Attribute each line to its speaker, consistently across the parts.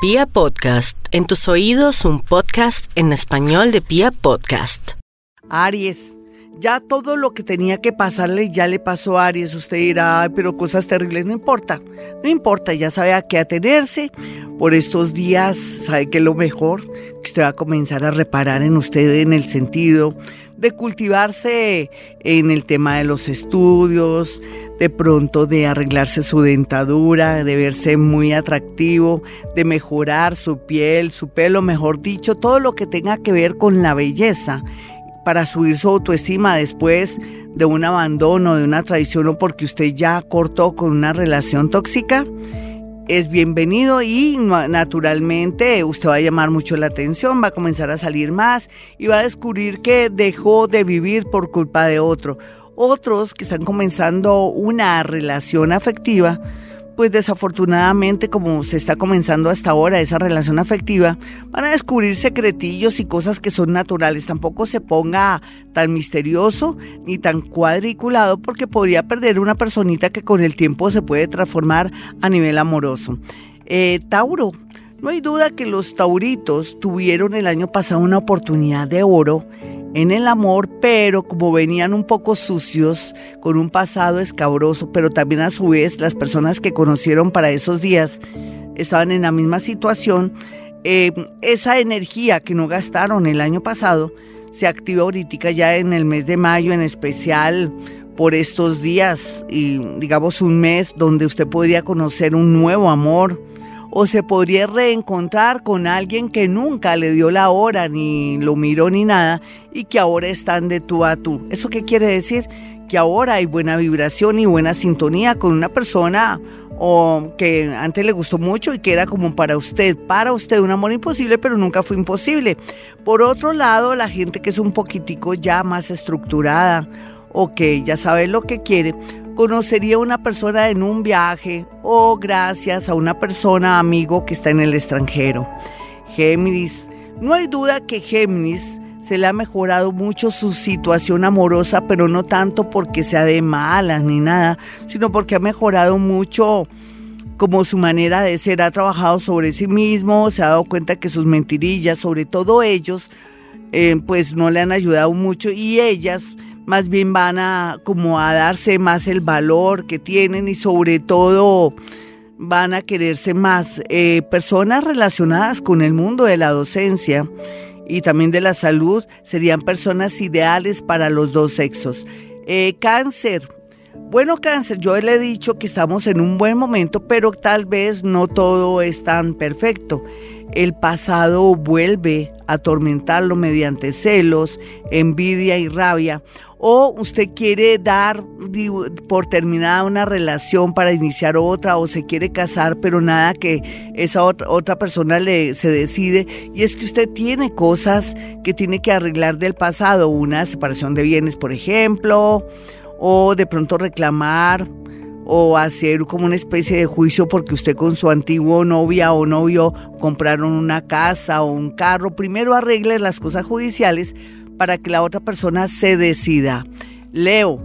Speaker 1: Pia Podcast, en tus oídos un podcast en español de Pia Podcast.
Speaker 2: Aries, ya todo lo que tenía que pasarle ya le pasó a Aries. Usted dirá, "Ay, pero cosas terribles, no importa, no importa, ya sabe a qué atenerse. Por estos días, sabe que lo mejor que usted va a comenzar a reparar en usted en el sentido de cultivarse en el tema de los estudios, de pronto de arreglarse su dentadura, de verse muy atractivo, de mejorar su piel, su pelo, mejor dicho, todo lo que tenga que ver con la belleza para subir su autoestima después de un abandono, de una traición o porque usted ya cortó con una relación tóxica, es bienvenido y naturalmente usted va a llamar mucho la atención, va a comenzar a salir más y va a descubrir que dejó de vivir por culpa de otro otros que están comenzando una relación afectiva, pues desafortunadamente como se está comenzando hasta ahora esa relación afectiva, van a descubrir secretillos y cosas que son naturales. Tampoco se ponga tan misterioso ni tan cuadriculado porque podría perder una personita que con el tiempo se puede transformar a nivel amoroso. Eh, Tauro, no hay duda que los tauritos tuvieron el año pasado una oportunidad de oro en el amor, pero como venían un poco sucios, con un pasado escabroso, pero también a su vez las personas que conocieron para esos días estaban en la misma situación, eh, esa energía que no gastaron el año pasado se activa ahorita ya en el mes de mayo, en especial por estos días y digamos un mes donde usted podría conocer un nuevo amor, o se podría reencontrar con alguien que nunca le dio la hora, ni lo miró ni nada, y que ahora están de tú a tú. ¿Eso qué quiere decir? Que ahora hay buena vibración y buena sintonía con una persona o que antes le gustó mucho y que era como para usted, para usted un amor imposible, pero nunca fue imposible. Por otro lado, la gente que es un poquitico ya más estructurada o que ya sabe lo que quiere, conocería una persona en un viaje o gracias a una persona amigo que está en el extranjero. Géminis, no hay duda que Géminis se le ha mejorado mucho su situación amorosa, pero no tanto porque sea de malas ni nada, sino porque ha mejorado mucho como su manera de ser, ha trabajado sobre sí mismo, se ha dado cuenta que sus mentirillas, sobre todo ellos, eh, pues no le han ayudado mucho y ellas más bien van a como a darse más el valor que tienen y sobre todo van a quererse más. Eh, personas relacionadas con el mundo de la docencia y también de la salud serían personas ideales para los dos sexos. Eh, cáncer. Bueno, cáncer, yo le he dicho que estamos en un buen momento, pero tal vez no todo es tan perfecto. El pasado vuelve a atormentarlo mediante celos, envidia y rabia. O usted quiere dar por terminada una relación para iniciar otra o se quiere casar pero nada que esa otra, persona le se decide. Y es que usted tiene cosas que tiene que arreglar del pasado, una separación de bienes por ejemplo, o de pronto reclamar o hacer como una especie de juicio porque usted con su antiguo novia o novio compraron una casa o un carro. Primero arregle las cosas judiciales para que la otra persona se decida. Leo.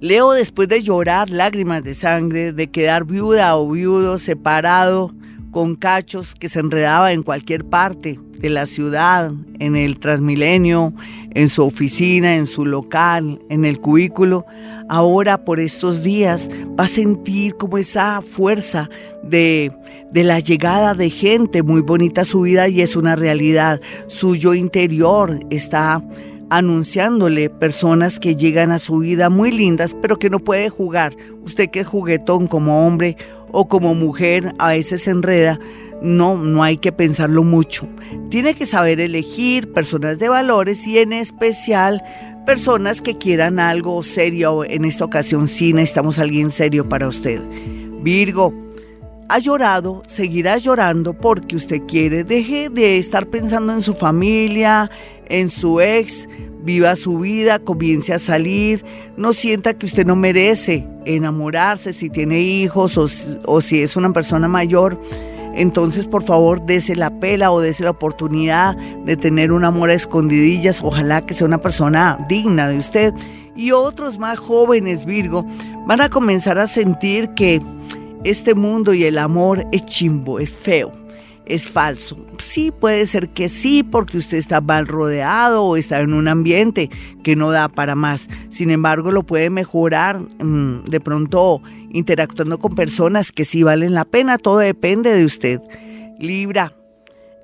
Speaker 2: Leo después de llorar lágrimas de sangre, de quedar viuda o viudo, separado, con cachos que se enredaba en cualquier parte de la ciudad, en el Transmilenio, en su oficina, en su local, en el cubículo, ahora por estos días va a sentir como esa fuerza de, de la llegada de gente muy bonita su vida y es una realidad. Su yo interior está anunciándole personas que llegan a su vida muy lindas, pero que no puede jugar. Usted que es juguetón como hombre o como mujer, a veces se enreda. No, no hay que pensarlo mucho. Tiene que saber elegir personas de valores y en especial personas que quieran algo serio. En esta ocasión sí necesitamos alguien serio para usted. Virgo, ha llorado, seguirá llorando porque usted quiere. Deje de estar pensando en su familia, en su ex, viva su vida, comience a salir, no sienta que usted no merece enamorarse si tiene hijos o, o si es una persona mayor. Entonces, por favor, dese la pela o dese la oportunidad de tener un amor a escondidillas. Ojalá que sea una persona digna de usted. Y otros más jóvenes, Virgo, van a comenzar a sentir que este mundo y el amor es chimbo, es feo, es falso. Sí, puede ser que sí, porque usted está mal rodeado o está en un ambiente que no da para más. Sin embargo, lo puede mejorar mm, de pronto interactuando con personas que sí valen la pena. Todo depende de usted. Libra,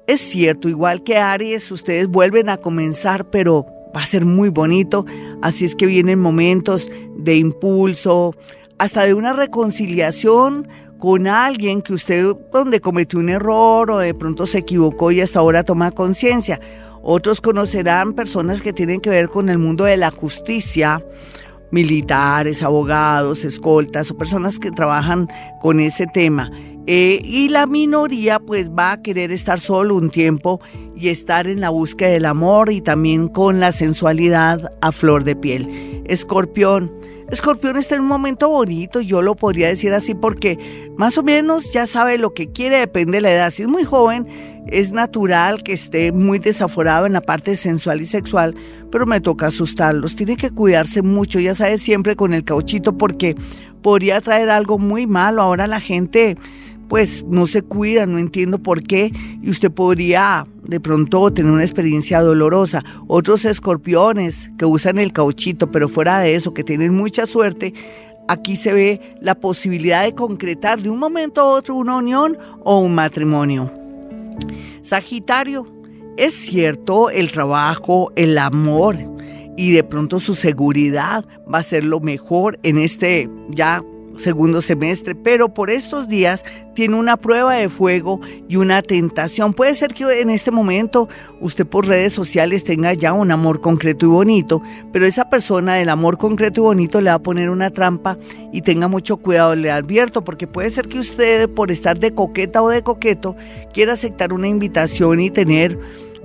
Speaker 2: es cierto, igual que Aries, ustedes vuelven a comenzar, pero va a ser muy bonito. Así es que vienen momentos de impulso, hasta de una reconciliación con alguien que usted donde cometió un error o de pronto se equivocó y hasta ahora toma conciencia. Otros conocerán personas que tienen que ver con el mundo de la justicia, militares, abogados, escoltas o personas que trabajan con ese tema. Eh, y la minoría pues va a querer estar solo un tiempo y estar en la búsqueda del amor y también con la sensualidad a flor de piel. Escorpión, Escorpión está en un momento bonito, yo lo podría decir así porque más o menos ya sabe lo que quiere, depende de la edad. Si es muy joven, es natural que esté muy desaforado en la parte sensual y sexual, pero me toca asustarlos. Tiene que cuidarse mucho, ya sabe, siempre con el cauchito porque podría traer algo muy malo. Ahora la gente pues no se cuida, no entiendo por qué, y usted podría de pronto tener una experiencia dolorosa. Otros escorpiones que usan el cauchito, pero fuera de eso, que tienen mucha suerte, aquí se ve la posibilidad de concretar de un momento a otro una unión o un matrimonio. Sagitario, es cierto, el trabajo, el amor y de pronto su seguridad va a ser lo mejor en este ya segundo semestre, pero por estos días tiene una prueba de fuego y una tentación. Puede ser que en este momento usted por redes sociales tenga ya un amor concreto y bonito, pero esa persona del amor concreto y bonito le va a poner una trampa y tenga mucho cuidado, le advierto, porque puede ser que usted por estar de coqueta o de coqueto quiera aceptar una invitación y tener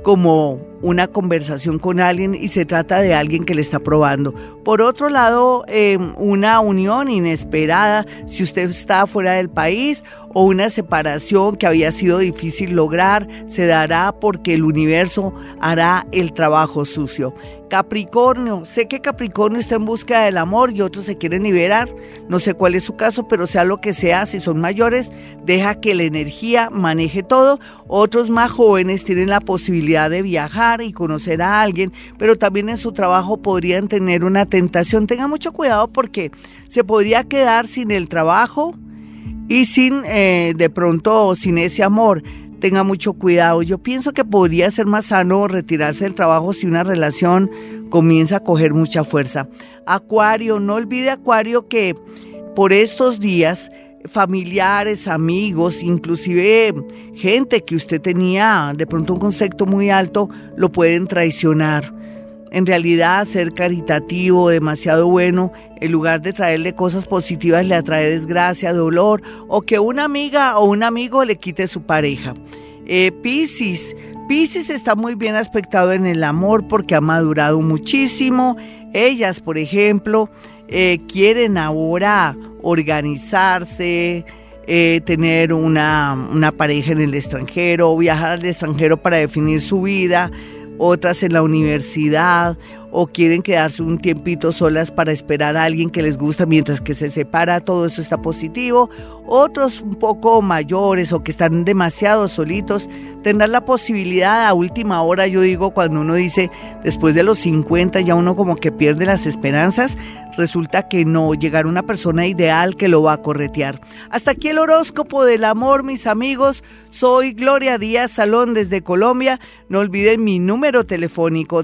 Speaker 2: como una conversación con alguien y se trata de alguien que le está probando. Por otro lado, em, una unión inesperada si usted está fuera del país o una separación que había sido difícil lograr se dará porque el universo hará el trabajo sucio. Capricornio, sé que Capricornio está en búsqueda del amor y otros se quieren liberar. No sé cuál es su caso, pero sea lo que sea, si son mayores, deja que la energía maneje todo. Otros más jóvenes tienen la posibilidad de viajar y conocer a alguien, pero también en su trabajo podrían tener una tentación. Tenga mucho cuidado porque se podría quedar sin el trabajo y sin, eh, de pronto, sin ese amor tenga mucho cuidado. Yo pienso que podría ser más sano retirarse del trabajo si una relación comienza a coger mucha fuerza. Acuario, no olvide Acuario que por estos días familiares, amigos, inclusive gente que usted tenía de pronto un concepto muy alto, lo pueden traicionar. En realidad, ser caritativo, demasiado bueno, en lugar de traerle cosas positivas, le atrae desgracia, dolor, o que una amiga o un amigo le quite su pareja. Eh, Piscis, Piscis está muy bien aspectado en el amor porque ha madurado muchísimo. Ellas, por ejemplo, eh, quieren ahora organizarse, eh, tener una, una pareja en el extranjero, viajar al extranjero para definir su vida otras en la universidad o quieren quedarse un tiempito solas para esperar a alguien que les gusta mientras que se separa, todo eso está positivo. Otros un poco mayores o que están demasiado solitos tendrán la posibilidad a última hora, yo digo, cuando uno dice después de los 50 ya uno como que pierde las esperanzas, resulta que no, llegar una persona ideal que lo va a corretear. Hasta aquí el horóscopo del amor, mis amigos. Soy Gloria Díaz Salón desde Colombia. No olviden mi número telefónico